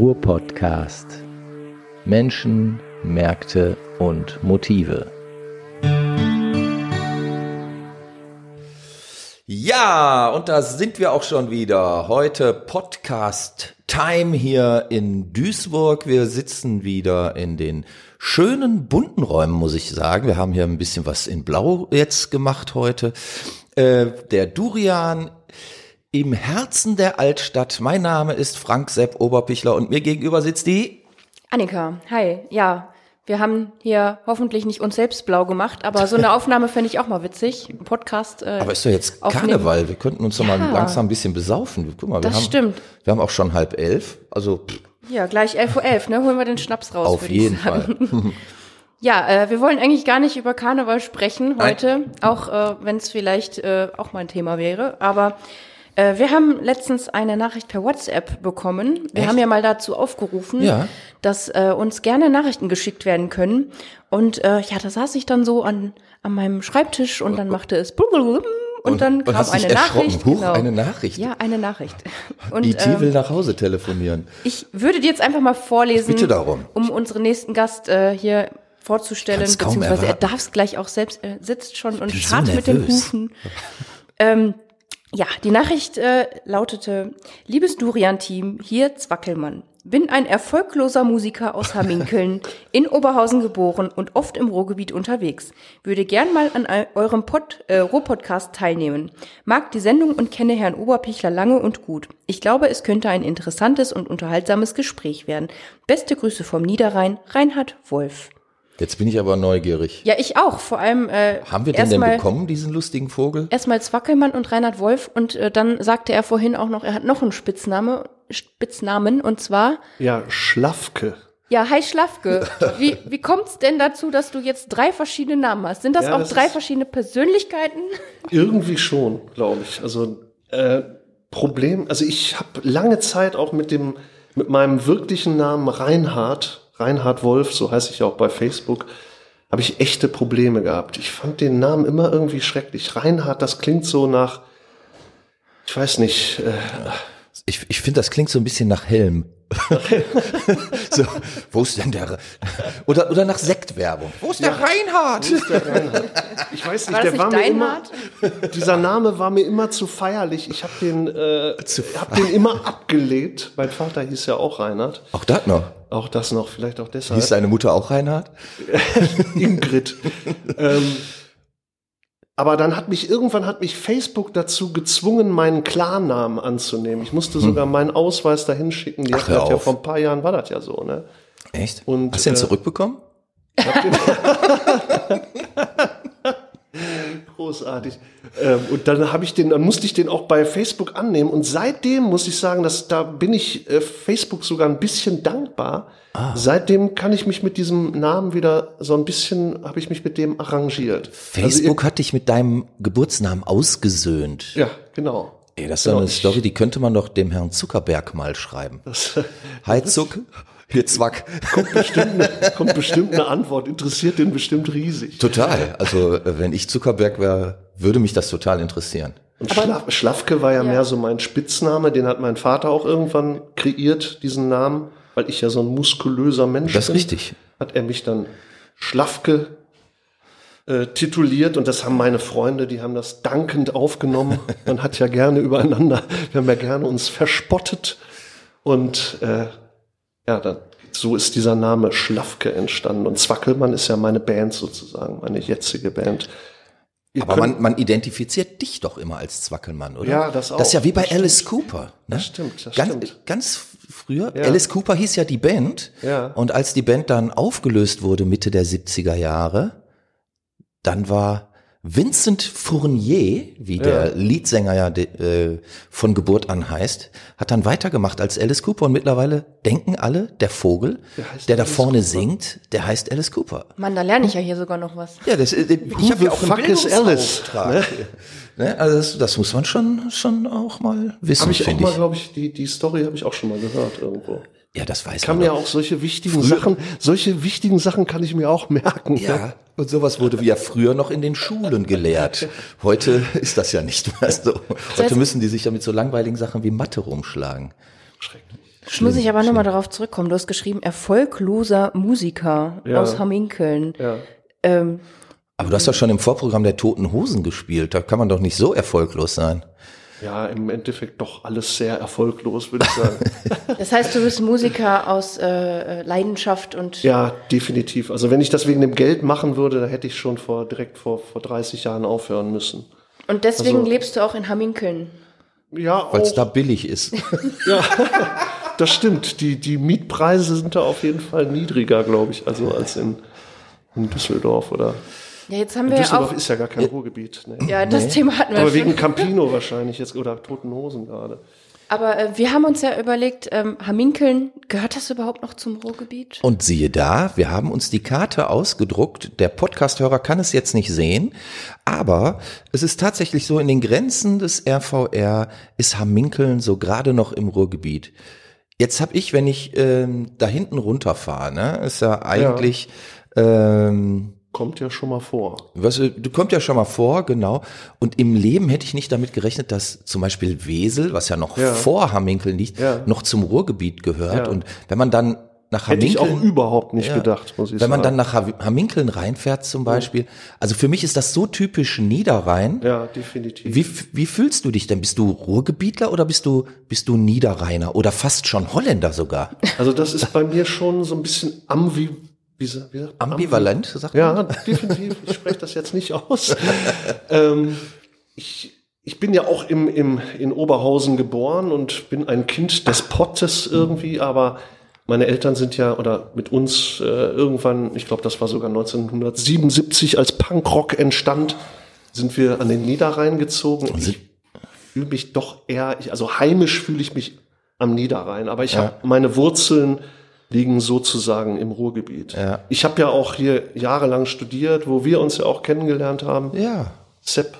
Ruhr-Podcast. Menschen, Märkte und Motive. Ja, und da sind wir auch schon wieder. Heute Podcast Time hier in Duisburg. Wir sitzen wieder in den schönen bunten Räumen, muss ich sagen. Wir haben hier ein bisschen was in Blau jetzt gemacht heute. Äh, der Durian im Herzen der Altstadt. Mein Name ist Frank Sepp Oberpichler und mir gegenüber sitzt die Annika. Hi. Ja, wir haben hier hoffentlich nicht uns selbst blau gemacht, aber so eine Aufnahme fände ich auch mal witzig. Ein Podcast. Äh, Aber ist doch jetzt aufnehmen. Karneval. Wir könnten uns doch mal Ja. langsam ein bisschen besaufen. Guck mal, wir Das haben, stimmt. Wir haben auch schon halb elf. Also pff, Ja, gleich 11.11 Uhr, 11, ne? Holen wir den Schnaps raus. auf jeden. Fall. Ja, äh, wir wollen eigentlich gar nicht über Karneval sprechen Nein. heute, auch äh, wenn es vielleicht äh, auch mal ein Thema wäre. Aber äh, wir haben letztens eine Nachricht per WhatsApp bekommen. Wir Echt? haben ja mal dazu aufgerufen, Ja. dass äh, uns gerne Nachrichten geschickt werden können. Und äh, ja, da saß ich dann so an, an meinem Schreibtisch und dann machte es blub, und, dann kam dich eine. Nachricht. Huch, eine Nachricht. Ja, eine Nachricht. Und IT ähm, will nach Hause telefonieren. ich würde dir jetzt einfach mal vorlesen, Bitte darum. um unseren nächsten Gast äh, hier vorzustellen, beziehungsweise er darf es gleich auch selbst, er sitzt schon und bin so scharrt mit den. Hufen. ähm, ja, die Nachricht äh, lautete, liebes Durian-Team, hier Zwackelmann. Bin ein erfolgloser Musiker aus Hamminkeln, in Oberhausen geboren und oft im Ruhrgebiet unterwegs. Würde gern mal an eu- eurem Pod, äh, Ruhr-Podcast teilnehmen. Mag die Sendung und kenne Herrn Oberpichler lange und gut. Ich glaube, es könnte ein interessantes und unterhaltsames Gespräch werden. Beste Grüße vom Niederrhein, Reinhard Wolf. Jetzt bin ich aber neugierig. Ja, ich auch. Vor allem äh, Haben wir den denn erstmal- bekommen, diesen lustigen Vogel? Erstmal Zwackelmann und Reinhard Wolf und äh, dann sagte er vorhin auch noch, er hat noch einen Spitzname, Spitznamen und zwar, Ja, Schlafke. ja, hi Schlafke. Wie, wie kommt's denn dazu, dass du jetzt drei verschiedene Namen hast? Sind das Ja, auch das drei verschiedene Persönlichkeiten? Irgendwie schon, glaube ich. Also äh, Problem, also ich habe lange Zeit auch mit dem, mit meinem wirklichen Namen Reinhard, Reinhard Wolf, so heiße ich auch bei Facebook, habe ich echte Probleme gehabt. Ich fand den Namen immer irgendwie schrecklich. Reinhard, das klingt so nach, ich weiß nicht, äh, Ich, ich finde, das klingt so ein bisschen nach Helm. so, wo ist denn der? Oder, oder nach Sektwerbung. Wo ist der Reinhard? ich weiß nicht, War das der war nicht mir dein immer, Hart? dieser Name war mir immer zu feierlich. Ich habe den, äh, hab den immer abgelehnt. Mein Vater hieß ja auch Reinhard. Auch das noch. Auch das noch, vielleicht auch deshalb. Hieß deine Mutter auch Reinhard? Ingrid. ähm, aber dann hat mich irgendwann hat mich Facebook dazu gezwungen, meinen Klarnamen anzunehmen. Ich musste sogar meinen Ausweis dahin schicken. Die Hm. Ach, das ja vor ein paar Jahren war das ja so, ne? Echt? Und, Hast du den äh, zurückbekommen? Großartig. Ähm, und dann habe ich den, dann musste ich den auch bei Facebook annehmen. Und seitdem muss ich sagen, dass da bin ich äh, Facebook sogar ein bisschen dankbar. Ah. Seitdem kann ich mich mit diesem Namen wieder so ein bisschen, habe ich mich mit dem arrangiert. Facebook hat dich mit deinem Geburtsnamen ausgesöhnt. Also, ja, genau. Ey, das ist Genau, eine Story, die könnte man doch dem Herrn Zuckerberg mal schreiben. Das, Hi Zuck, hier Zwack. kommt bestimmt eine Antwort, interessiert den bestimmt riesig. Total. Also äh, wenn ich Zuckerberg wäre, würde mich das total interessieren. Und Schlaf, Schlafke war ja, Ja. mehr so mein Spitzname, den hat mein Vater auch irgendwann kreiert, diesen Namen, weil ich ja so ein muskulöser Mensch Das ist bin. richtig. Hat er mich dann Schlafke äh, tituliert und das haben meine Freunde, die haben das dankend aufgenommen. Man hat ja gerne übereinander, wir haben ja gerne uns verspottet und äh, ja, dann, so ist dieser Name Schlafke entstanden und Zwackelmann ist ja meine Band sozusagen, meine jetzige Band. Ihr Aber man, man identifiziert dich doch immer als Zwackelmann, oder? Ja, das auch. Das ist ja wie bei Das Alice Cooper. Ne? Das stimmt, das ganz, stimmt. Ganz früher, Ja. Alice Cooper hieß ja die Band. Ja. Und als die Band dann aufgelöst wurde, Mitte der 70er Jahre, dann war Vincent Fournier, wie der Leadsänger ja de, äh, von Geburt an heißt, hat dann weitergemacht als Alice Cooper und mittlerweile denken alle, der Vogel, der, heißt da Alice vorne Cooper. singt, der heißt Alice Cooper. Mann, da lerne ich ja hier sogar noch was. Ja, das, äh, ich habe ja auch einen fuck is Alice? Bildungsauftrag. Ne? Also das, das muss man schon, schon auch mal wissen, Habe ich auch mal, glaube ich, die, die Story habe ich auch schon mal gehört irgendwo. Ja, das weiß Kann man. mir doch. auch solche wichtigen Sachen, solche wichtigen Sachen kann ich mir auch merken. Ja, und sowas wurde ja früher noch in den Schulen gelehrt. Heute ist das ja nicht mehr so. Heute müssen die sich ja mit so langweiligen Sachen wie Mathe rumschlagen. Schrecklich. Jetzt muss ich aber nochmal darauf zurückkommen. Du hast geschrieben, erfolgloser Musiker Ja. aus Hamminkeln. Ja. Ähm, Aber du hast doch schon im Vorprogramm der Toten Hosen gespielt. Da kann man doch nicht so erfolglos sein. Ja, im Endeffekt doch alles sehr erfolglos, würde ich sagen. das heißt, du bist Musiker aus äh, Leidenschaft und ja, definitiv. Also wenn ich das wegen dem Geld machen würde, dann hätte ich schon vor direkt vor, vor 30 Jahren aufhören müssen. und deswegen Also- lebst du auch in Hamminkeln. Ja, Weil es da billig ist. das stimmt. Die, die Mietpreise sind da auf jeden Fall niedriger, glaube ich, also als in, in Düsseldorf oder Ja, jetzt haben wir ja Düsseldorf auch. ist ja gar kein Ruhrgebiet. Ne? Ja, das Thema hatten wir Aber schon. wegen Campino wahrscheinlich jetzt oder Toten Hosen gerade. Aber äh, wir haben uns ja überlegt, ähm, Hamminkeln, gehört das überhaupt noch zum Ruhrgebiet? Und siehe da, wir haben uns die Karte ausgedruckt. Der Podcast-Hörer kann es jetzt nicht sehen, aber es ist tatsächlich so, in den Grenzen des RVR ist Hamminkeln so gerade noch im Ruhrgebiet. Jetzt habe ich, wenn ich ähm, da hinten runterfahre, ne, ist ja eigentlich, ähm, Kommt ja schon mal vor. was, du kommt ja schon mal vor, genau. Und im Leben hätte ich nicht damit gerechnet, dass zum Beispiel Wesel, was ja noch Ja. vor Hamminkeln liegt, Ja. noch zum Ruhrgebiet gehört. Ja. Und wenn man dann nach Hätte ich Hamminkeln auch überhaupt nicht gedacht, muss ich Wenn man sagen. dann nach Ha- Hamminkeln reinfährt zum Beispiel, also für mich ist das so typisch Niederrhein. ja, definitiv. Wie, wie fühlst du dich denn? Bist du Ruhrgebietler oder bist du, bist du Niederrheiner oder fast schon Holländer sogar? Also das ist bei mir schon so ein bisschen ambi, wie, wie sagt man? Ambivalent, sagt Ja, man? definitiv. Ich spreche das jetzt nicht aus. ähm, ich, ich bin ja auch im, im, in Oberhausen geboren und bin ein Kind des Pottes irgendwie, aber meine Eltern sind ja, oder mit uns äh, irgendwann, ich glaube, das war sogar 1977, als Punkrock entstand, sind wir an den Niederrhein gezogen. Und ich fühle mich doch eher, ich, also heimisch fühle ich mich am Niederrhein, aber ich habe meine Wurzeln liegen sozusagen im Ruhrgebiet. Ja. Ich habe ja auch hier jahrelang studiert, wo wir uns ja auch kennengelernt haben, Ja, Sepp,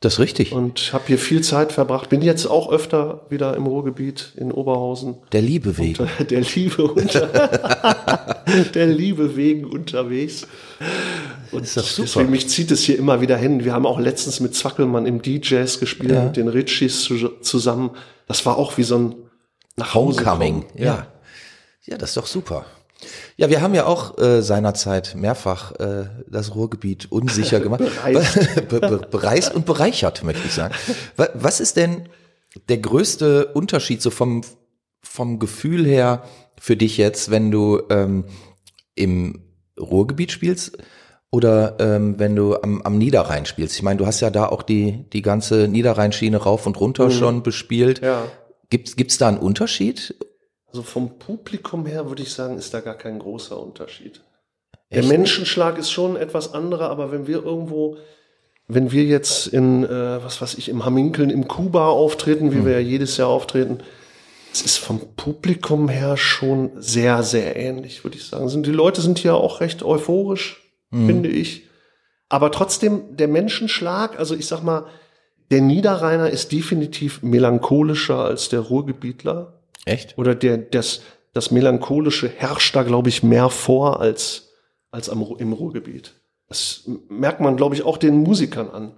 das ist richtig. und habe hier viel Zeit verbracht. Bin jetzt auch öfter wieder im Ruhrgebiet in Oberhausen. Der Liebe wegen. Der Liebe unter, der Liebe wegen unterwegs. Und Ist doch super. deswegen mich zieht es hier immer wieder hin. Wir haben auch letztens mit Zwackelmann im DJs gespielt, Ja. mit den Ritchies zu, zusammen. Das war auch wie so ein nach Hause Homecoming, kommen. ja. Ja. das ist doch super. Ja, wir haben ja auch äh, seinerzeit mehrfach äh, das Ruhrgebiet unsicher gemacht. Bereist. Be be bereist und bereichert, möchte ich sagen. Wa- Was ist denn der größte Unterschied so vom, vom Gefühl her für dich jetzt, wenn du ähm, im Ruhrgebiet spielst oder ähm, wenn du am, am Niederrhein spielst? Ich meine, du hast ja da auch die, die ganze Niederrheinschiene rauf und runter schon bespielt. Ja. Gibt's gibt's da einen Unterschied? Also vom Publikum her würde ich sagen, ist da gar kein großer Unterschied. Der Echt? Menschenschlag ist schon etwas anderer, aber wenn wir irgendwo, wenn wir jetzt in, äh, was weiß ich, im Hamminkeln im Kuba auftreten, wie wir ja jedes Jahr auftreten, es ist vom Publikum her schon sehr, sehr ähnlich, würde ich sagen. Sind, die Leute sind hier auch recht euphorisch, finde ich. Aber trotzdem, der Menschenschlag, also ich sag mal, der Niederrheiner ist definitiv melancholischer als der Ruhrgebietler. Echt? Oder der, das, das Melancholische herrscht da, glaube ich, mehr vor als, als am, im Ruhrgebiet. Das merkt man, glaube ich, auch den Musikern an.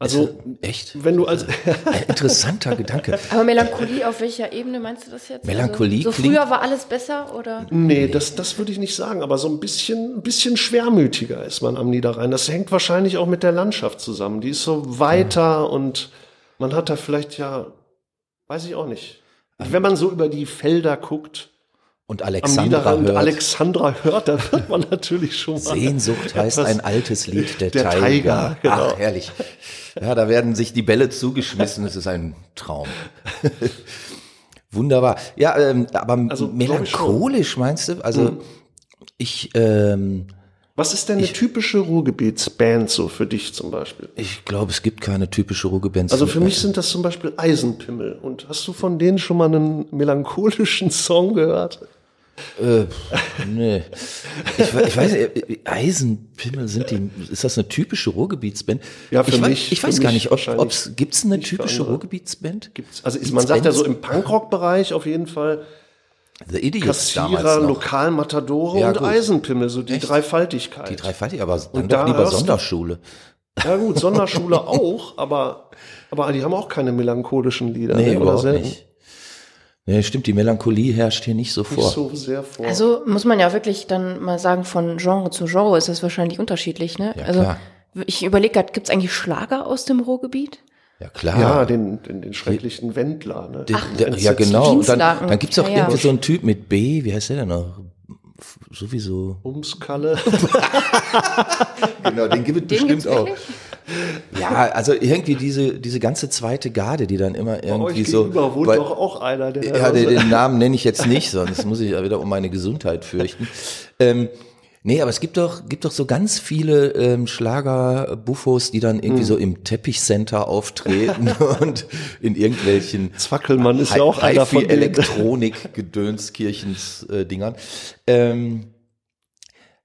Also, Echt? wenn du als, Ein interessanter Gedanke. Aber Melancholie auf welcher Ebene meinst du das jetzt? Melancholie Also, so klingt- früher war alles besser oder? nee, das, das würde ich nicht sagen, aber so ein bisschen, ein bisschen schwermütiger ist man am Niederrhein. Das hängt wahrscheinlich auch mit der Landschaft zusammen. Die ist so weiter und man hat da vielleicht ja, weiß ich auch nicht. Wenn man so über die Felder guckt, Und Alexandra hört. Alexandra hört, da wird man natürlich schon mal Sehnsucht heißt ein altes Lied, der, Der Tiger. Tiger, genau. Ach, herrlich. Ja, da werden sich die Bälle zugeschmissen. Es ist ein Traum. Wunderbar. Ja, ähm, aber Also, melancholisch meinst du? Also ich, ähm, Was ist denn eine typische Ruhrgebietsband so für dich zum Beispiel? ich glaube, es gibt keine typische Ruhrgebands. Also für mich sind das zum Beispiel Eisenpimmel. Und hast du von denen schon mal einen melancholischen Song gehört? Äh, nee. Ich, ich weiß nicht, äh, Eisenpimmel sind die, ist das eine typische Ruhrgebietsband? Ja, für ich, mich- Ich weiß gar nicht, ob wahrscheinlich ob's, gibt's eine typische. Ruhrgebietsband? Gibt's, also ist, man sagt ja so im Punkrock-Bereich auf jeden Fall The Idiots damals Kassierer, noch. Lokalmatadore Ja, und gut. Eisenpimmel, so die Echt? Dreifaltigkeit. Die Dreifaltig, aber dann Und doch da lieber Sonderschule. Ja gut, Sonderschule auch, aber, aber die haben auch keine melancholischen Lieder. Nee, ne, oder überhaupt selten. nicht. Ja, stimmt, die Melancholie herrscht hier nicht so nicht vor. so sehr vor. Also muss man ja wirklich dann mal sagen, von Genre zu Genre ist das wahrscheinlich unterschiedlich, ne? Ja, also klar. ich überlege gerade, gibt es eigentlich Schlager aus dem Ruhrgebiet? Ja, klar. ja, den, den, den schrecklichen Wendler. Ne? Den- der, ja, Entsetzlich. genau. Und dann, dann gibt's auch Ja, ja. irgendwie so einen Typ mit B, wie heißt der denn noch? Sowieso. Umskalle. Genau, den gibt es Den gibt's wirklich? Ja, also irgendwie diese, diese ganze zweite Garde, die dann immer irgendwie so. wohnt weil- doch auch einer, der Ja, den, den Namen nenne ich jetzt nicht, sonst muss ich ja wieder um meine Gesundheit fürchten. Ähm, nee, aber es gibt doch, gibt doch so ganz viele ähm, Schlager-Buffos, die dann irgendwie so im Teppichcenter auftreten und in irgendwelchen Zwackelmann ist ja auch einer von. Elektronik, Gedönskirchens äh, Dingern. Ähm,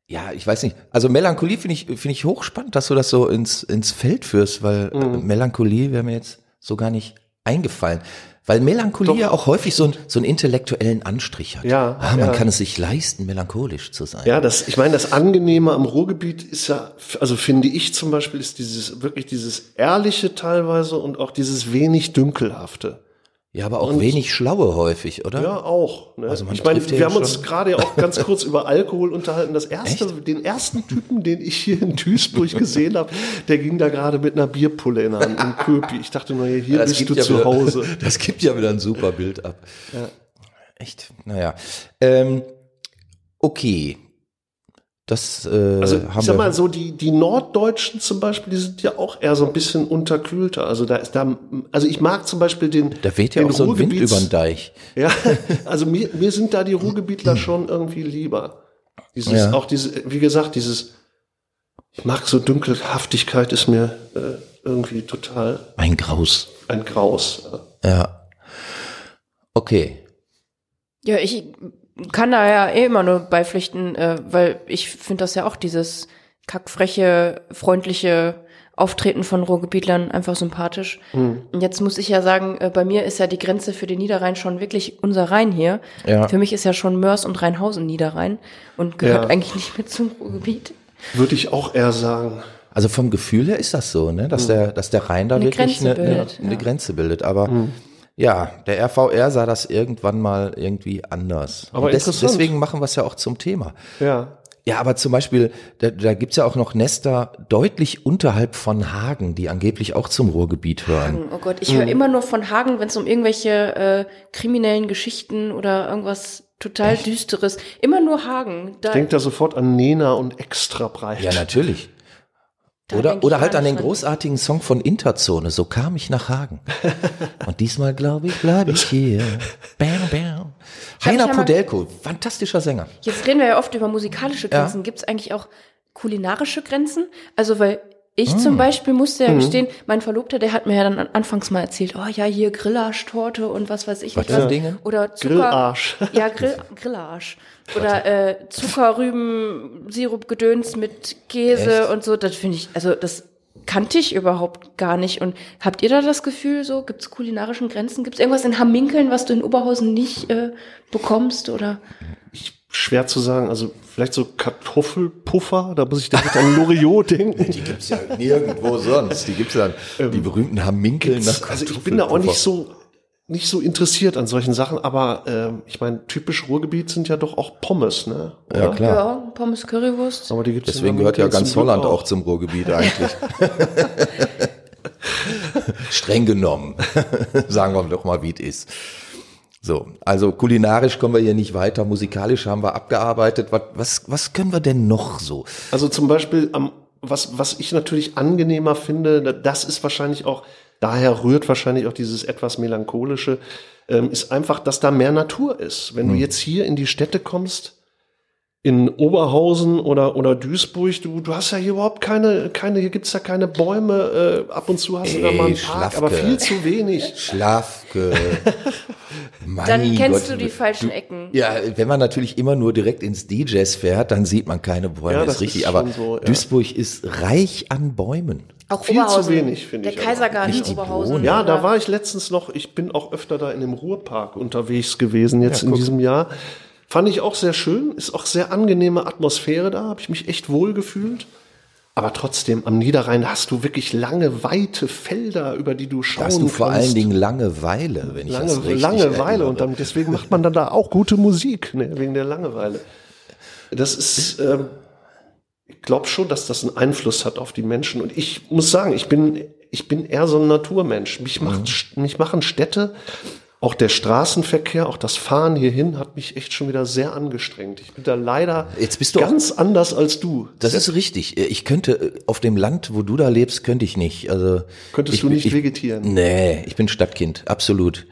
ja, ich weiß nicht. Also Melancholie finde ich, finde ich hochspannend, dass du das so ins, ins Feld führst, weil äh, Mhm. Melancholie wäre mir jetzt so gar nicht eingefallen. Weil Melancholie Doch. ja auch häufig so, ein, so einen intellektuellen Anstrich hat. Ja, ah, man ja. kann es sich leisten, melancholisch zu sein. Ja, das, ich meine, das Angenehme am Ruhrgebiet ist ja, also finde ich zum Beispiel, ist dieses, wirklich dieses Ehrliche teilweise und auch dieses wenig Dünkelhafte. Ja, aber auch Und- wenig Schlaue häufig, oder? Ja, auch. Ne? Also man ich meine, ja wir haben schon- uns gerade ja auch ganz kurz über Alkohol unterhalten. Das erste, den ersten Typen, den ich hier in Duisburg gesehen habe, der ging da gerade mit einer Bierpulle in der Hand, in Köpi. Ich dachte nur, hier Das bist du ja zu wieder, Hause. Das gibt ja wieder ein super Bild ab. Echt? Naja. Ähm, okay. Das äh, Also haben ich sag wir. mal so, die, die Norddeutschen zum Beispiel, die sind ja auch eher so ein bisschen unterkühlter. Also da ist da, also ich mag zum Beispiel den. da weht ja auch so ein Wind über den Deich. Ja, also mir, mir sind da die Ruhrgebietler schon irgendwie lieber. Dieses, Ja. auch diese, wie gesagt, dieses, ich mag so Dunkelhaftigkeit ist mir äh, irgendwie total Ein Graus. ein Graus. Ja. Okay. Ja, ich kann da ja eh immer nur beipflichten, äh, weil ich finde das ja auch dieses kackfreche, freundliche Auftreten von Ruhrgebietlern einfach sympathisch. Hm. Und jetzt muss ich ja sagen, äh, bei mir ist ja die Grenze für den Niederrhein schon wirklich unser Rhein hier. Ja. Für mich ist ja schon Mörs und Rheinhausen Niederrhein und gehört Ja. eigentlich nicht mehr zum Ruhrgebiet. Würde ich auch eher sagen. Also vom Gefühl her ist das so, ne? dass, der, dass der Rhein da Eine wirklich Grenze eine, eine, bildet, eine ja. Grenze bildet. Aber ja, der RVR sah das irgendwann mal irgendwie anders. Aber des, deswegen machen wir es ja auch zum Thema. Ja. Ja, aber zum Beispiel, da, da gibt's ja auch noch Nester deutlich unterhalb von Hagen, die angeblich auch zum Ruhrgebiet hören. Oh Gott, ich höre immer nur von Hagen, wenn es um irgendwelche äh, kriminellen Geschichten oder irgendwas total Düsteres. Immer nur Hagen. Da, Denkt da sofort an Nena und extra breit. Ja, natürlich. Da Oder, oder halt an den großartigen Song von Interzone, so kam ich nach Hagen. Und diesmal, glaube ich, bleibe ich hier. Bam, bam. Heiner ja Podelko, fantastischer Sänger. Jetzt reden wir ja oft über musikalische Ja. Grenzen. Gibt es eigentlich auch kulinarische Grenzen? Also, weil ich Hm. zum Beispiel musste ja gestehen, mein Verlobter, der hat mir ja dann an- anfangs mal erzählt, oh ja, hier Grillarsch-Torte und was weiß ich. Was ein Dinge? Oder Zucker. Grillarsch. Ja, Grill, Grillarsch. Oder äh, Zuckerrüben, Sirup, Gedöns mit Käse Echt? und so. Das finde ich, also das kannte ich überhaupt gar nicht. Und habt ihr da das Gefühl, so gibt es kulinarischen Grenzen? Gibt es irgendwas in Hamminkeln, was du in Oberhausen nicht äh, bekommst? Oder Schwer zu sagen. Also vielleicht so Kartoffelpuffer, da muss ich direkt an Loriot denken. Die gibt's ja nirgendwo sonst. Die gibt's dann, die berühmten Hamminkeln nach Also ich bin da auch nicht so nicht so interessiert an solchen Sachen, aber ähm, ich meine, typisch Ruhrgebiet sind ja doch auch Pommes, ne? Ja, klar. ja, Pommes Currywurst? Aber die gibt's in Deswegen gehört ja ganz Holland auch zum Ruhrgebiet eigentlich. Streng genommen. Sagen wir doch mal, wie es ist. So, also kulinarisch kommen wir hier nicht weiter, musikalisch haben wir abgearbeitet. Was, was, was können wir denn noch so? Also zum Beispiel, am, was, was ich natürlich angenehmer finde, das ist wahrscheinlich auch, daher rührt wahrscheinlich auch dieses etwas melancholische, ähm, ist einfach, dass da mehr Natur ist. Wenn du jetzt hier in die Städte kommst, in Oberhausen oder, oder Duisburg, du, du hast ja hier überhaupt keine, keine hier gibt's ja keine Bäume, äh, ab und zu hast du da Ey, mal einen Park, Schlafke. aber viel zu wenig. Schlafke. Dann kennst Gott. du die falschen Ecken. Ja, wenn man natürlich immer nur direkt ins DJs fährt, dann sieht man keine Bäume, Ja, ist das richtig. ist aber schon so, ja. Duisburg ist reich an Bäumen. Auch Viel zu Oberhausen. wenig, finde ich Der. Kaisergarten Nicht die Oberhausen. Bohnen. Ja, da war ich letztens noch, ich bin auch öfter da in dem Ruhrpark unterwegs gewesen, jetzt in diesem Jahr. Fand ich auch sehr schön, ist auch sehr angenehme Atmosphäre da, habe ich mich echt wohl gefühlt. Aber trotzdem, am Niederrhein hast du wirklich lange, weite Felder, über die du schauen Da hast du vor kannst. allen Dingen Langeweile, wenn ich das lange, richtig Langeweile erinnere. und dann, deswegen macht man dann da auch gute Musik, ne, wegen der Langeweile. Das ist, ähm, ich glaube schon, dass das einen Einfluss hat auf die Menschen. Und ich muss sagen, ich bin, ich bin eher so ein Naturmensch. Mich, Mhm. macht, mich machen Städte, auch der Straßenverkehr, auch das Fahren hierhin hat mich echt schon wieder sehr angestrengt. Ich bin da leider Jetzt bist du auch- ganz anders als du. Das ist richtig. Ich könnte auf dem Land, wo du da lebst, könnte ich nicht. Also Könntest ich, du nicht ich, vegetieren? Nee, ich bin Stadtkind, absolut.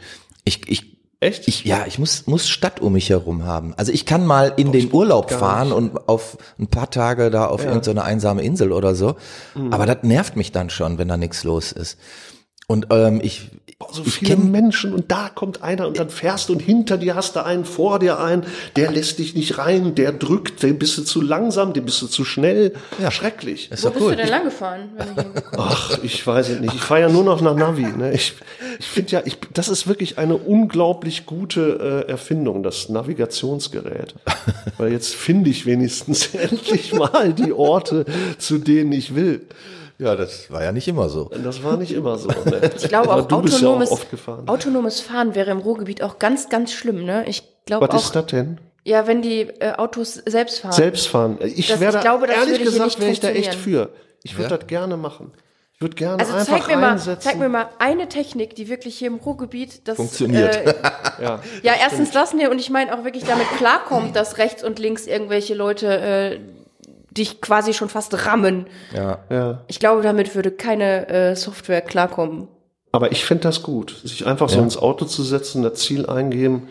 Ich, ich, Echt? ich, ja, ich muss, muss Stadt um mich herum haben. Also ich kann mal in den Urlaub fahren nicht. und auf ein paar Tage da auf irgendeine einsame Insel oder so. Mhm. Aber das nervt mich dann schon, wenn da nichts los ist. Und ähm, ich, so ich viele Menschen und da kommt einer und dann fährst du und hinter dir hast du einen, vor dir einen, der lässt dich nicht rein, der drückt, dem bist du zu langsam, dem bist du zu schnell. Ja. Schrecklich. ist Wo bist cool. du denn lang gefahren? Ach, ich weiß es nicht. Ich fahre ja nur noch nach Navi. Ne? Ich, ich finde ja, ich, das ist wirklich eine unglaublich gute äh, Erfindung, das Navigationsgerät. Weil jetzt finde ich wenigstens endlich mal die Orte, zu denen ich will. Ja, das war ja nicht immer so. Das war nicht immer so. Ne? Ich glaube auch du bist ja autonomes, auch oft gefahren. autonomes Fahren wäre im Ruhrgebiet auch ganz, ganz schlimm, ne? Ich glaube Was auch, ist das denn? ja, wenn die äh, Autos selbst fahren. Selbst fahren. Ich Das- wäre ich glaube, das ehrlich gesagt, wäre ich da echt für. Ich würde Ja? das gerne machen. Ich würde gerne also einfach zeig mir, mal, reinsetzen. zeig mir mal eine Technik, die wirklich hier im Ruhrgebiet das Funktioniert. Äh, ja. ja, erstens das ne, und ich meine auch wirklich damit klarkommt, dass rechts und links irgendwelche Leute äh, dich quasi schon fast rammen. Ja. ja. Ich glaube, damit würde keine äh, Software klarkommen. Aber ich finde das gut, sich einfach so ins Auto zu setzen, das Ziel eingeben.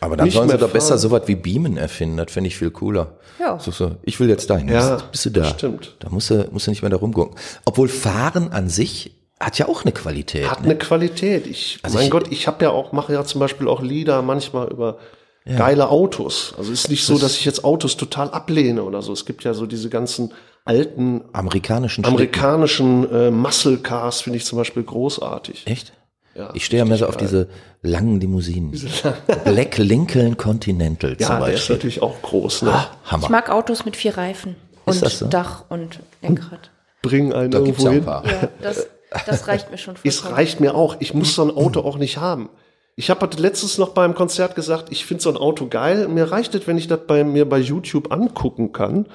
Aber dann sollen sie doch besser fahren. sowas wie Beamen erfinden. Das finde ich viel cooler. Ja. So, so, ich will jetzt dahin. Ja, bist, bist du da? stimmt. Da musst du, musst du nicht mehr da rumgucken. Obwohl Fahren an sich hat ja auch eine Qualität. Hat ne? eine Qualität. Ich, Also mein ich- Gott, ich habe ja auch, mache ja zum Beispiel auch Lieder manchmal über geile Autos. Also ist nicht so, dass ich jetzt Autos total ablehne oder so. Es gibt ja so diese ganzen alten Amerikanischen Schlitten. amerikanischen äh, Muscle Cars, finde ich zum Beispiel großartig. Echt? Ja, ich stehe ja mehr so auf diese langen Limousinen. Black Lincoln Continental zum Ja, der ist Beispiel. natürlich auch groß. Ne? Ah, Ich Hammer. mag Autos mit vier Reifen und das so? Dach und Lenkrad. Bring einen Da gibt's irgendwo ja ein hin. paar. Ja, das, das reicht mir schon Es reicht mir auch. Ich muss so ein Auto auch nicht haben. Ich habe letztens noch beim Konzert gesagt, ich finde so ein Auto geil. Mir reicht es, wenn ich das bei mir bei YouTube angucken kann.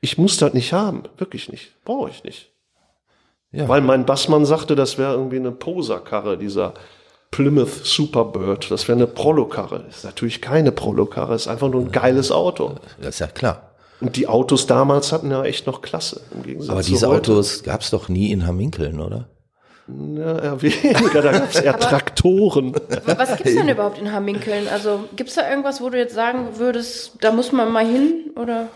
Ich muss das nicht haben. Wirklich nicht. Brauche ich nicht. Ja. Weil mein Bassmann sagte, das wäre irgendwie eine Poserkarre, dieser Plymouth Superbird. Das wäre eine Prollo-Karre. Ist natürlich keine Prollo-Karre, ist einfach nur ein geiles Auto. Das ist ja klar. Und die Autos damals hatten ja echt noch Klasse. Im Gegensatz Aber zu diese heute. Autos gab's doch nie in Hamminkeln, oder? Ja, eher weniger, da gab es eher Traktoren. Was gibt's denn überhaupt in Hamminkeln? Also gibt's da irgendwas, wo du jetzt sagen würdest, da muss man mal hin? Oder?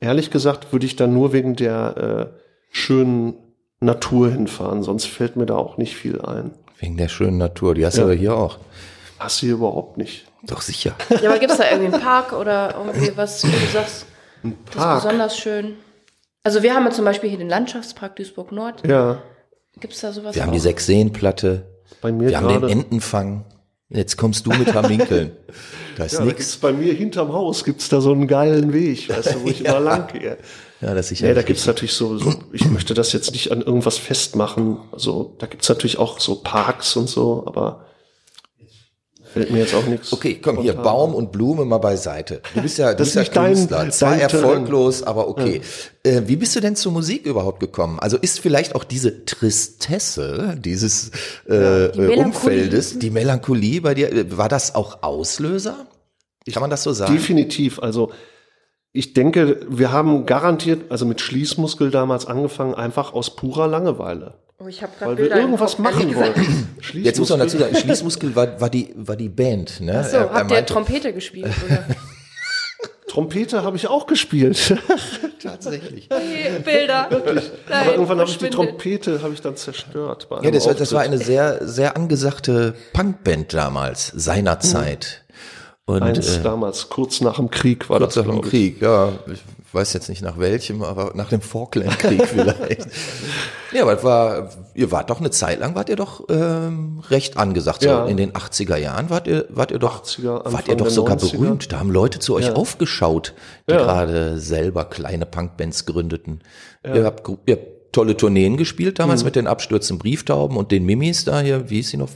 Ehrlich gesagt würde ich da nur wegen der äh, schönen Natur hinfahren, sonst fällt mir da auch nicht viel ein. Wegen der schönen Natur. Die hast du Ja. aber hier auch. Hast du hier überhaupt nicht. Doch sicher. Ja, aber gibt's da irgendwie einen Park oder irgendwie was, wo du sagst, das ist besonders schön? Also wir haben ja zum Beispiel hier den Landschaftspark Duisburg Nord. Ja, Gibt's da sowas Wir haben auch? die Sechsseenplatte. bei mir Wir haben den. Entenfang. Jetzt kommst du mit Hamminkeln. Da ist Ja, gibt's bei mir hinterm Haus gibt's da so einen geilen Weg, weißt du, wo ich immer lang gehe. Ja, das ist sicher. Nee, da gibt's natürlich so, so, ich möchte das jetzt nicht an irgendwas festmachen. Also, da gibt's natürlich auch so Parks und so, aber fällt mir jetzt auch nichts. Okay, komm hier, Baum und Blume mal beiseite. Du bist ja, du Das bist ja ist nicht dein- Künstler, zwar dein Terrain. erfolglos, aber okay. Äh, wie bist du denn zur Musik überhaupt gekommen? Also ist vielleicht auch diese Tristesse dieses äh, Die äh. Umfeldes, die Melancholie bei dir, äh, war das auch Auslöser? Kann man das so sagen? Definitiv. Also ich denke, wir haben garantiert, also mit Schließmuskel damals angefangen, einfach aus purer Langeweile. Oh, ich habe gerade Weil wir Bilder im irgendwas machen wollten. Jetzt muss man dazu sagen, Schließmuskel war, war, die, war die Band. Ne? Achso, Er- er habt ihr Trompete gespielt? Oder? Trompete habe ich auch gespielt. Tatsächlich. Okay, Bilder. Nein, Aber irgendwann habe ich die. Trompete habe ich dann zerstört. Bei Ja, das, war- das war eine sehr, sehr angesagte Punkband damals, seinerzeit. Und Eins äh, damals, kurz nach dem Krieg war kurz das, nach dem. Krieg, ja. Ich weiß jetzt nicht nach welchem, aber nach dem Falklandkrieg vielleicht. ja, aber war, ihr wart doch eine Zeit lang, wart ihr doch ähm, recht angesagt. So Ja. in den 80er Jahren wart ihr, wart ihr doch, 80er, wart ihr doch sogar 90er. berühmt. Da haben Leute zu euch Ja. aufgeschaut, die Ja. gerade selber kleine Punkbands gründeten. Ihr habt, ihr habt tolle Tourneen gespielt Mhm. damals mit den abstürzenden Brieftauben und den Mimis da hier, wie hieß sie noch?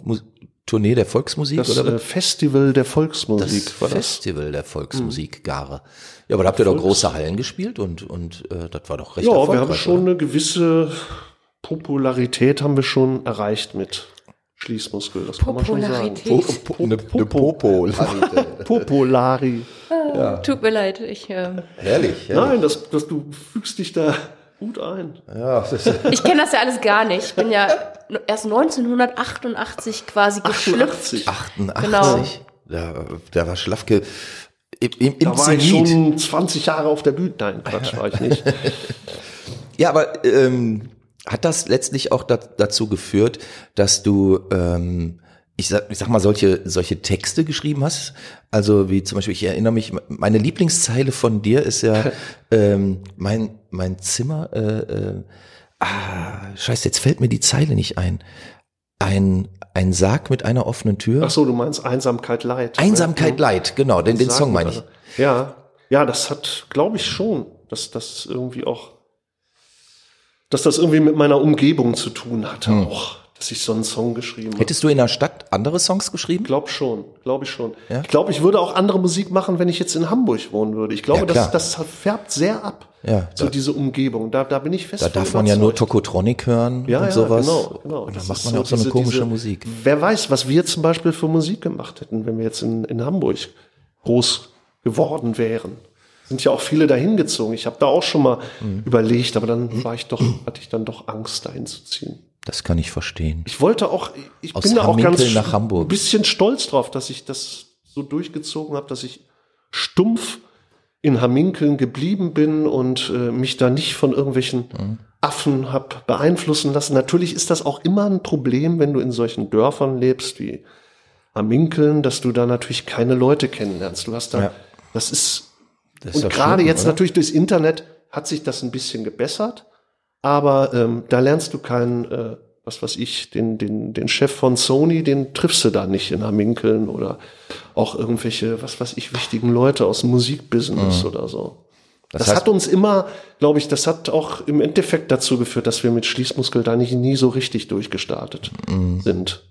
Tournee der Volksmusik Das oder was? äh, Festival der Volksmusik das war das. Festival der Volksmusik Gare. Ja, aber da habt ihr doch große Hallen gespielt und und äh, das war doch recht Ja, wir haben schon oder? eine gewisse Popularität haben wir schon erreicht mit Schließmuskel. Das kann man schon sagen. Popularität. Po- eine, eine Popo. Populari. Tut mir leid, ich, ähm, Herrlich. Ja. Nein, das, das, du fügst dich da gut ein. Ja, ich kenne das ja alles gar nicht. Ich bin ja erst 1988 quasi geschlüpft. 88. 88. Da, da war Schlafke im, im, im Da war ich Zenit. schon 20 Jahre auf der Bühne. Nein, Quatsch, war ich nicht. Ja, aber ähm, hat das letztlich auch da, dazu geführt, dass du, ähm, ich sag, ich sag mal, solche, solche Texte geschrieben hast? Also wie zum Beispiel, ich erinnere mich, meine Lieblingszeile von dir ist ja, ähm, mein, mein Zimmer, äh, äh, ah, scheiße, jetzt fällt mir die Zeile nicht ein. Ein, ein Sarg mit einer offenen Tür. Ach so, du meinst Einsamkeit Leid. Einsamkeit Leid, genau, den, den Song meine ich. Ja, ja, das hat, glaube ich schon, dass das irgendwie auch, dass das irgendwie mit meiner Umgebung zu tun hatte auch, dass ich so einen Song geschrieben habe. Hättest du in der Stadt andere Songs geschrieben? Glaub schon, glaube ich schon. Ja? Ich glaube, ich würde auch andere Musik machen, wenn ich jetzt in Hamburg wohnen würde. Ich glaube, Ja, das, das färbt sehr ab. Ja, so da- diese Umgebung. Da, da bin ich fest Da darf man ja nur. Tokotronic hören ja, und ja, sowas. Genau, genau. Und dann Das macht man auch so eine diese- komische diese- Musik. Wer weiß, was wir zum Beispiel für Musik gemacht hätten, wenn wir jetzt in, in Hamburg groß geworden wären. Sind ja auch viele dahin gezogen. Ich habe da auch schon mal Mhm. überlegt, aber dann war ich doch, hatte ich dann doch Angst, dahin zu ziehen. Das kann ich verstehen. Ich wollte auch, ich Aus bin da auch ganz Hamminkeln nach Hamburg. ein bisschen stolz drauf, dass ich das so durchgezogen habe, dass ich stumpf in Hamminkeln geblieben bin und äh, mich da nicht von irgendwelchen Mhm. Affen hab beeinflussen lassen. Natürlich ist das auch immer ein Problem, wenn du in solchen Dörfern lebst wie Hamminkeln, dass du da natürlich keine Leute kennenlernst. Du hast da, Ja. das ist Das ist und gerade jetzt oder? natürlich durchs Internet hat sich das ein bisschen gebessert, aber ähm, da lernst du keinen, äh, was weiß ich, den, den, den Chef von Sony, den triffst du da nicht in Hamminkeln oder auch irgendwelche, was weiß ich, wichtigen Leute aus dem Musikbusiness oder so. Das, Mhm. heißt- hat uns immer, glaube ich, das hat auch im Endeffekt dazu geführt, dass wir mit Schließmuskel da nicht nie so richtig durchgestartet Mhm. sind.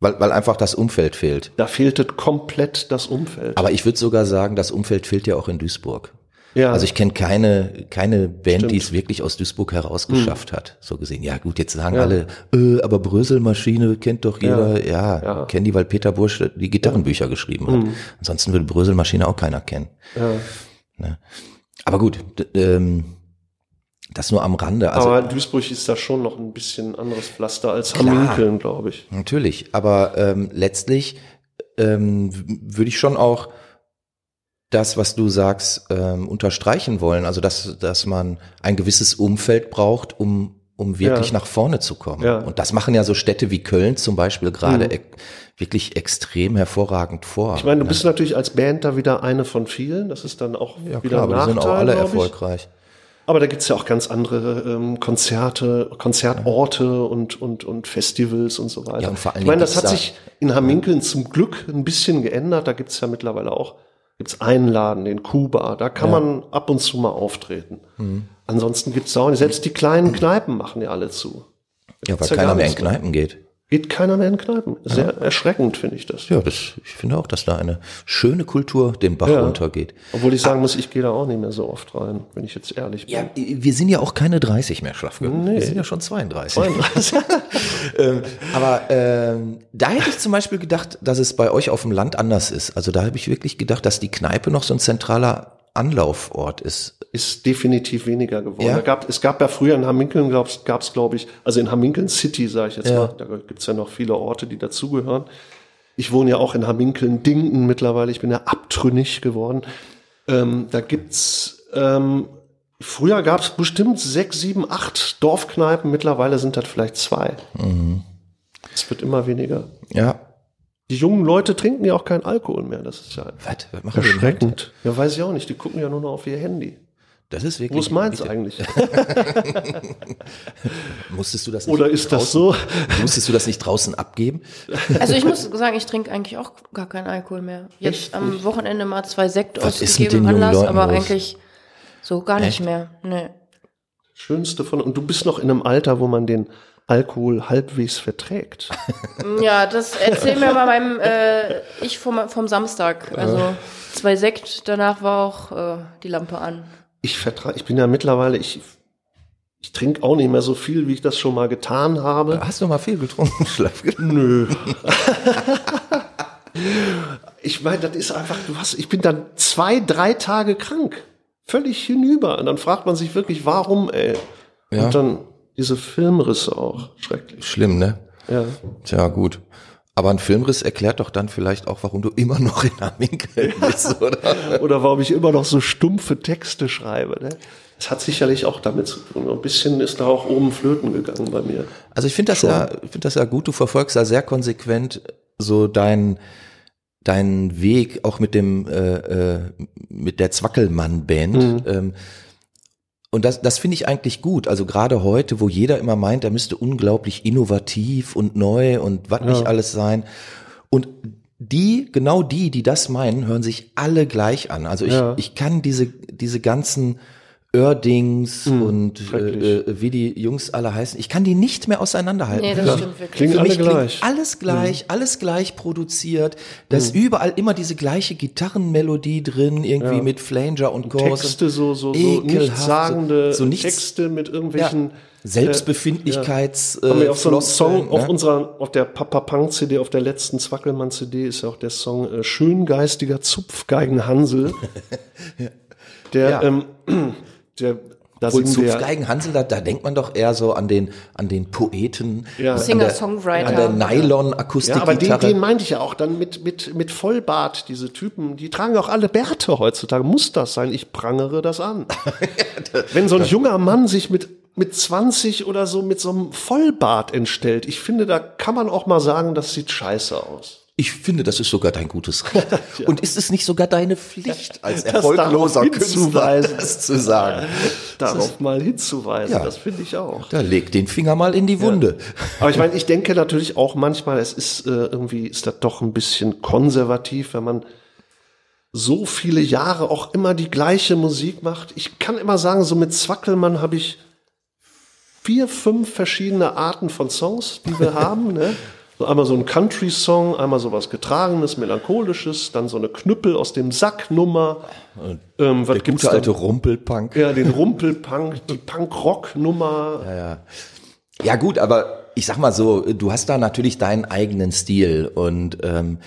Weil, weil einfach das Umfeld fehlt. Da fehlte komplett das Umfeld. Aber ich würde sogar sagen, das Umfeld fehlt ja auch in Duisburg. Ja, Also ich kenne keine, keine Band, die es wirklich aus Duisburg herausgeschafft hat. So gesehen. Ja gut, jetzt sagen Ja. alle, äh, aber Bröselmaschine kennt doch jeder. Ja, Ja. Mhm. kennen die, weil Peter Bursch die Gitarrenbücher geschrieben hat. Ansonsten würde Bröselmaschine auch keiner kennen. ja. Aber gut, ähm, das nur am Rande. Also aber Duisburg ist da schon noch ein bisschen anderes Pflaster als. Hamminkeln, glaube ich. Natürlich, aber ähm, letztlich ähm, würde ich schon auch das, was du sagst, ähm, unterstreichen wollen. Also dass, dass man ein gewisses Umfeld braucht, um um wirklich Ja. nach vorne zu kommen. Ja. Mhm. Und das machen ja so Städte wie Köln zum Beispiel gerade e wirklich extrem hervorragend vor. Ich meine, du bist natürlich als Band da wieder eine von vielen. Das ist dann auch ja wieder klar, aber ein die sind auch alle erfolgreich. Aber da gibt's ja auch ganz andere ähm, Konzerte, Konzertorte und, und, und Festivals und so weiter. Ja, und vor allen ich meine, das hat sich in Hamminkeln zum Glück ein bisschen geändert. Da gibt's ja mittlerweile auch gibt's einen Laden, den Kuba. Da kann Ja. man ab und zu mal auftreten. Mhm. Ansonsten gibt's da auch nicht. Selbst die kleinen Kneipen machen ja alle zu. Ja, weil ja keiner mehr in. Kneipen geht. Geht keiner mehr in Kneipen. Sehr erschreckend, finde ich das. Ja, das, ich finde auch, dass da eine schöne Kultur den Bach Ja. runtergeht. Obwohl ich sagen muss, ich gehe da auch nicht mehr so oft rein, wenn ich jetzt ehrlich bin. Ja, wir sind ja auch keine 30 mehr, Schlafke. Wir sind ja schon 32. ähm, aber ähm, da hätte ich zum Beispiel gedacht, dass es bei euch auf dem Land anders ist. Also da habe ich wirklich gedacht, dass die Kneipe noch so ein zentraler Anlaufort ist. ist definitiv weniger geworden. Ja. Gab, es gab ja früher in Hamminkeln, gab es, glaube ich, also in Hamminkeln City, sage ich jetzt Ja. mal, da gibt's ja noch viele Orte, die dazugehören. Ich wohne ja auch in Hamminkeln-Dingten mittlerweile, ich bin ja abtrünnig geworden. Ähm, da gibt's ähm, früher gab es bestimmt sechs, sieben, acht Dorfkneipen, mittlerweile sind das vielleicht zwei. Mhm. Es wird immer weniger. Ja. Die jungen Leute trinken ja auch keinen Alkohol mehr, das ist ja Was? Was machen erschreckend. Ja, weiß ich auch nicht, die gucken ja nur noch auf ihr Handy. Das ist wirklich. Wo ist meins eigentlich? Musstest du das nicht Oder ist das draußen, so? Musstest du das nicht draußen abgeben? Also ich muss sagen, ich trinke eigentlich auch gar keinen Alkohol mehr. Jetzt Echt am Wochenende mal zwei Sekt Was ausgegeben, Anlass, aber los? eigentlich so gar nicht Echt? mehr. Nee. Schönste von, und du bist noch in einem Alter, wo man den Alkohol halbwegs verträgt. Ja, das erzähl mir mal beim äh, ich vom, vom Samstag. Also zwei Sekt, danach war auch äh, die Lampe an. Ich vertrage, ich bin ja mittlerweile, ich, ich trinke auch nicht mehr so viel, wie ich das schon mal getan habe. Hast du mal viel getrunken, Schlaf? Nö. ich meine, das ist einfach, du hast, ich bin dann zwei, drei Tage krank. Völlig hinüber. Und dann fragt man sich wirklich, warum, ey? Ja. Und dann diese Filmrisse auch. Schrecklich. Schlimm, ne? Ja. Tja, gut. Aber ein Filmriss erklärt doch dann vielleicht auch, warum du immer noch in Aminkel bist, oder? Oder warum ich immer noch so stumpfe Texte schreibe. Ne? Das hat sicherlich auch damit zu tun. Ein bisschen ist da auch oben flöten gegangen bei mir. Also ich finde das ja, ich finde das ja gut. Du verfolgst ja sehr konsequent so deinen deinen Weg auch mit dem äh, äh, mit der Zwackelmann-Band. Ähm, und das, das finde ich eigentlich gut. Also gerade heute, wo jeder immer meint, er müsste unglaublich innovativ und neu und was nicht alles sein. Und die, genau die, die das meinen, hören sich alle gleich an. Also ich, Ja. ich kann diese, diese ganzen Ördings und äh, äh, wie die Jungs alle heißen, ich kann die nicht mehr auseinanderhalten. Nee, das Für- stimmt wirklich. Klingen für alle mich gleich. klingt alles gleich, alles gleich produziert. Da ist überall immer diese gleiche Gitarrenmelodie drin, irgendwie mit Flanger und Chorus. Texte, so, so, so nichtssagende so, so nichts, Texte mit ja, irgendwelchen. Selbstbefindlichkeits, Haben wir äh, auf so einem Floskeln, Song, auf ne? unserer, auf der Papa Punk CD, auf der letzten Zwackelmann CD ist ja auch der Song äh, Schöngeistiger Zupfgeigenhansel. Der, Ja. ähm, der, da Obwohl singen wir, Zupfgeigen, Hansel, da, da denkt man doch eher so an den, an den Poeten, Ja. an Singer-Songwriter. der, an der ja, aber den, den meinte ich ja auch dann mit, mit, mit Vollbart, diese Typen, die tragen auch alle Bärte heutzutage. Muss das sein? Ich prangere das an. Wenn so ein junger Mann sich mit, mit 20 oder so mit so einem Vollbart entstellt, ich finde, da kann man auch mal sagen, das sieht scheiße aus. Ich finde, das ist sogar dein gutes Recht. Und ist es nicht sogar deine Pflicht, als erfolgloser Künstler das zu sagen? Darauf mal hinzuweisen, Ja. das finde ich auch. Da leg den Finger mal in die Wunde. Aber ich meine, ich denke natürlich auch manchmal, es ist äh, irgendwie, ist das doch ein bisschen konservativ, wenn man so viele Jahre auch immer die gleiche Musik macht. Ich kann immer sagen, so mit Zwackelmann habe ich vier, fünf verschiedene Arten von Songs, die wir haben. Ne? So einmal so ein Country-Song, einmal so was Getragenes, Melancholisches, dann so eine Knüppel aus dem Sack-Nummer. Ähm, was Der gibt's gute da? alte Rumpelpunk. Ja, den Rumpelpunk, die Punk-Rock-Nummer. Ja, ja. Ja gut, aber ich sag mal so, du hast da natürlich deinen eigenen Stil und ähm,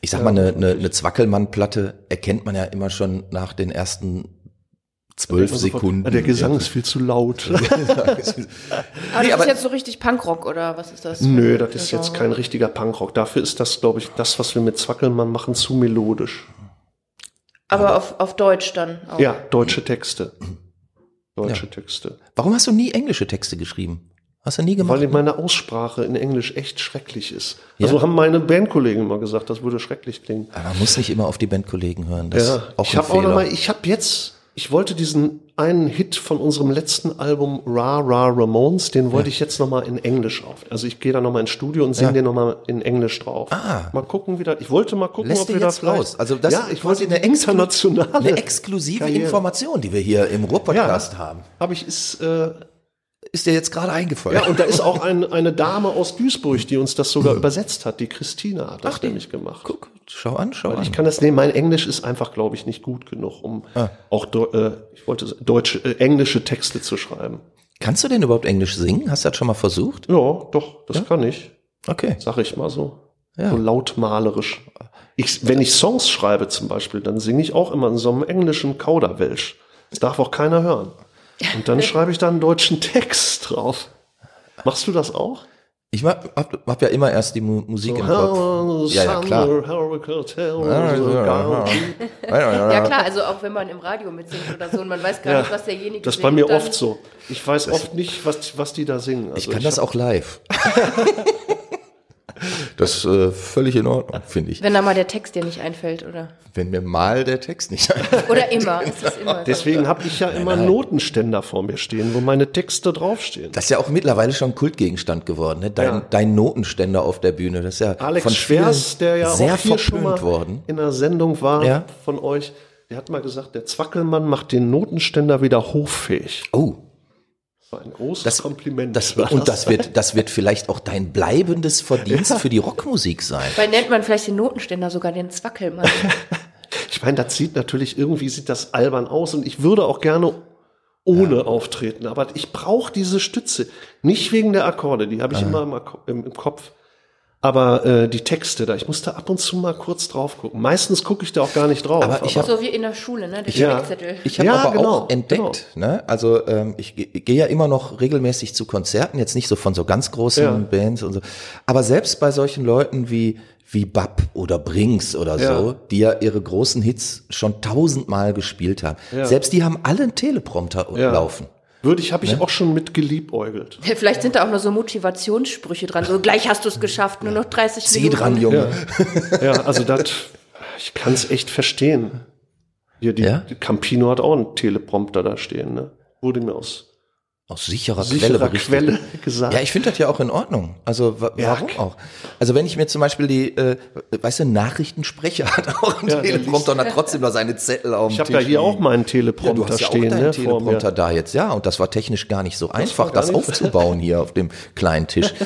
ich sag mal, eine, eine, eine Zwackelmann-Platte erkennt man ja immer schon nach den ersten zwölf Sekunden. Ah, Der Gesang ist viel zu laut. Aber Nee, das aber- ist jetzt so richtig Punkrock oder was ist das? Nö, das ist jetzt Genre? kein richtiger Punkrock. Dafür ist das, glaube ich, das, was wir mit Zwackelmann machen, zu melodisch. Aber auf, auf Deutsch dann auch. Ja, deutsche Texte. Deutsche Texte. Warum hast du nie englische Texte geschrieben? Hast du nie gemacht? Weil meine Aussprache in Englisch echt schrecklich ist. Also haben meine Bandkollegen immer gesagt, das würde schrecklich klingen. Aber man muss nicht immer auf die Bandkollegen hören. Das Ja, ist auch ich habe auch noch mal, ich habe jetzt, ich wollte diesen einen Hit von unserem letzten Album Ra Ra Ramones, den wollte ich jetzt noch mal in Englisch auf. Also ich gehe da noch mal ins Studio und singe Ja. den noch mal in Englisch drauf. Ah. Mal gucken, wie das. Ich wollte mal gucken, Lässt ob wir da vielleicht. raus? Also das ja, ist ich wollte eine internationale, Eine exklusive Karriere. Information, die wir hier im Ruhr-Podcast Ja. haben. Habe ich ist äh, Ist dir jetzt gerade eingefallen? ja und da ist auch ein, eine Dame aus Duisburg, die uns das sogar übersetzt hat. Die Christina hat das die- nämlich gemacht. Guck, schau an, schau an. Ich kann das nehmen. Mein Englisch ist einfach, glaube ich, nicht gut genug, um Ah. auch äh, ich wollte deutsche, äh, englische Texte zu schreiben. Kannst du denn überhaupt Englisch singen? Hast du das schon mal versucht? Ja, doch, das kann ich, Okay. sag ich mal so. Ja. So lautmalerisch. Ich, wenn ich Songs schreibe zum Beispiel, dann singe ich auch immer in so einem englischen Kauderwelsch. Das darf auch keiner hören. Und dann schreibe ich da einen deutschen Text drauf. Machst du das auch? Ich hab, hab, ja immer erst die Mu Musik im Kopf. Ja, ja, klar. Ja klar, also auch wenn man im Radio mitsingt oder so und man weiß gar Ja, nicht, was derjenige Das ist bei mir oft so. Ich weiß oft nicht, was, was die da singen. Also Ich kann das hab- auch live. Das ist äh, völlig in Ordnung, finde ich. Wenn da mal der Text dir nicht einfällt, oder? Wenn mir mal der Text nicht einfällt. Oder immer. Es ist immer. Deswegen habe ich ja immer Notenständer vor mir stehen, wo meine Texte draufstehen. Das ist ja auch mittlerweile schon Kultgegenstand geworden, ne? Dein, Ja. dein Notenständer auf der Bühne. Das ist ja Alex von Schwers, der ja sehr auch hier schon mal worden. in einer Sendung war Ja. von euch, der hat mal gesagt, der Zwackelmann macht den Notenständer wieder hoffähig. Oh, ein großes das, Kompliment. das, war und das wird, das wird vielleicht auch dein bleibendes Verdienst für die Rockmusik sein. Weil nennt man vielleicht den Notenständer sogar den Zwackelmann. Ich meine, das sieht natürlich, irgendwie sieht das albern aus und ich würde auch gerne ohne auftreten, aber ich brauche diese Stütze. Nicht wegen der Akkorde, die habe ich immer im, Akko- im, im Kopf. Aber äh, die Texte da, ich musste ab und zu mal kurz drauf gucken. Meistens gucke ich da auch gar nicht drauf. Aber ich hab- so wie in der Schule, ne? Der Ja. Spickzettel. Ich habe Ja, aber genau, auch entdeckt, ne? also ähm, ich, ge- gehe ja immer noch regelmäßig zu Konzerten, jetzt nicht so von so ganz großen Ja. Bands und so, aber selbst bei solchen Leuten wie wie Bab oder Brinks oder so, Ja. die ja ihre großen Hits schon tausendmal gespielt haben, Ja. selbst die haben alle einen Teleprompter Ja. laufen. Würde ich, habe ich auch schon mit geliebäugelt. Vielleicht sind da auch nur so Motivationssprüche dran. So, gleich hast du es geschafft, nur noch 30 Zieh Minuten. dran, Junge. Ja, also das, ich kann es echt verstehen. Hier, die, Ja? die Campino hat auch einen Teleprompter da stehen, ne? Wurde mir aus Aus sicherer, Quelle sicherer berichtet. Quelle gesagt. Ja, ich finde das ja auch in Ordnung. Also Ja. warum auch? Also wenn ich mir zum Beispiel die, äh, weißt du, Nachrichtensprecher hat auch einen Ja, Teleprompter und hat trotzdem noch seine Zettel auf dem Ich habe da hier liegen. auch meinen Ja, Teleprompter du hast ja auch stehen, deinen ne, Teleprompter da jetzt, ja. Und das war technisch gar nicht so einfach, das nicht so- aufzubauen hier auf dem kleinen Tisch.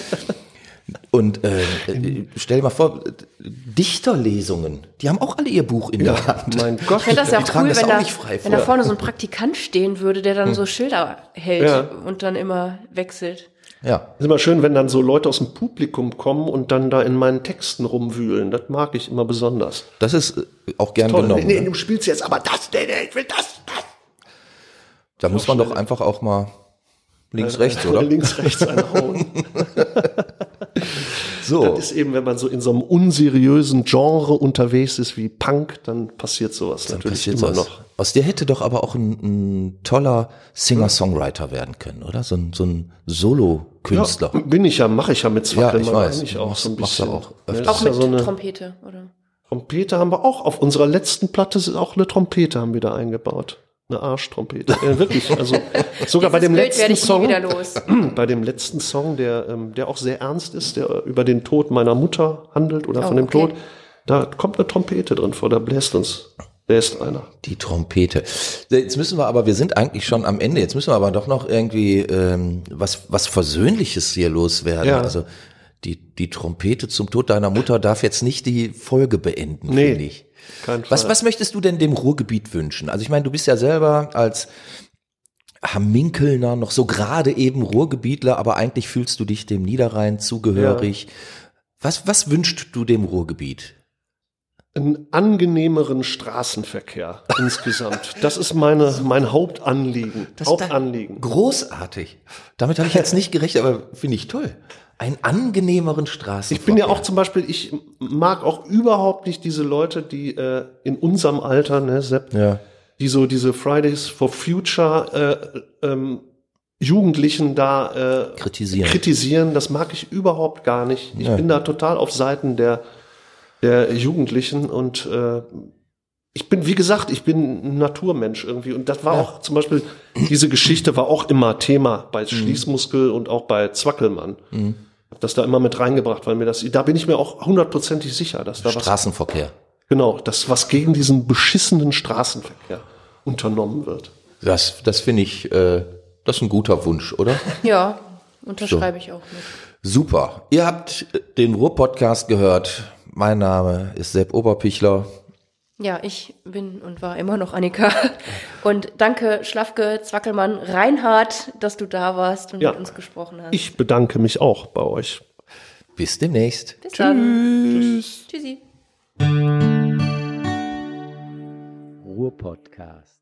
Und äh, äh, stell dir mal vor, äh, Dichterlesungen, die haben auch alle ihr Buch in der Hand. Mein Gott. Ich fände das ja Die auch tragen cool, das wenn, auch da, nicht frei wenn da vor. vorne so ein Praktikant stehen würde, der dann so Schilder hält Hm. Ja. und dann immer wechselt. Ja, ist immer schön, wenn dann so Leute aus dem Publikum kommen und dann da in meinen Texten rumwühlen. Das mag ich immer besonders. das ist äh, auch gern Toll. genommen. Nee, nee, ne? du spielst jetzt aber das, nee, nee, ich will das, das. Da muss man doch einfach auch mal links, rechts, oder? Links, rechts einhauen. So. Das ist eben, wenn man so in so einem unseriösen Genre unterwegs ist wie Punk, dann passiert sowas natürlich passiert immer sowas. noch. Aus dir hätte doch aber auch ein, ein toller Singer-Songwriter werden können, oder? So ein, so ein Solo-Künstler. Ja, bin ich ja, mache ich ja mit Ja, Zwackelmann ich weiß. eigentlich auch Machst- so ein bisschen. auch öfter. das Auch mit ja so eine Trompete, oder? Trompete haben wir auch. Auf unserer letzten Platte ist auch eine Trompete haben wir da eingebaut. Eine Arschtrompete. Ja, wirklich. Also sogar bei dem Bild letzten Song, bei dem letzten Song, der, ähm, der auch sehr ernst ist, der über den Tod meiner Mutter handelt oder Oh, von dem okay. Tod, da kommt eine Trompete drin vor, da bläst uns, bläst einer. Die Trompete. Jetzt müssen wir aber, wir sind eigentlich schon am Ende. Jetzt müssen wir aber doch noch irgendwie ähm, was, was Versöhnliches hier loswerden. Ja. Also die, die Trompete zum Tod deiner Mutter darf jetzt nicht die Folge beenden, Nee. finde ich. Was, was möchtest du denn dem Ruhrgebiet wünschen? Also ich meine, du bist ja selber als Hamminkelner noch so gerade eben Ruhrgebietler, aber eigentlich fühlst du dich dem Niederrhein zugehörig. Was, was wünschst du dem Ruhrgebiet? einen angenehmeren Straßenverkehr insgesamt. Das ist meine, mein Hauptanliegen. Das Hauptanliegen. Großartig. Damit habe ich jetzt nicht gerechnet, aber finde ich toll. Einen angenehmeren Straßen. Ich bin ja auch zum Beispiel, ich mag auch überhaupt nicht diese Leute, die äh, in unserem Alter, ne, Sepp, Ja. die so diese Fridays for Future äh, ähm, Jugendlichen da äh, Kritisieren. kritisieren. Das mag ich überhaupt gar nicht. Ich Ja. bin da total auf Seiten der, der Jugendlichen und äh, ich bin, wie gesagt, ich bin ein Naturmensch irgendwie. Und das war Ja. auch zum Beispiel, diese Geschichte war auch immer Thema Mhm. bei Schließmuskel und auch bei Zwackelmann. Hab das da immer mit reingebracht, weil mir das, da bin ich mir auch hundertprozentig sicher, dass da was, Straßenverkehr. genau, dass was gegen diesen beschissenen Straßenverkehr unternommen wird. Das, das finde ich, äh, das ist ein guter Wunsch, oder? Ja, unterschreibe ich auch mit. Super. Ihr habt den Ruhr-Podcast gehört. Mein Name ist Sepp Oberpichler. Ja, ich bin und war immer noch Annika. Und danke, Schlafke, Zwackelmann, Reinhard, dass du da warst und Ja. mit uns gesprochen hast. Ich bedanke mich auch bei euch. Bis demnächst. Bis dann. Tschüssi. Ruhr-Podcast.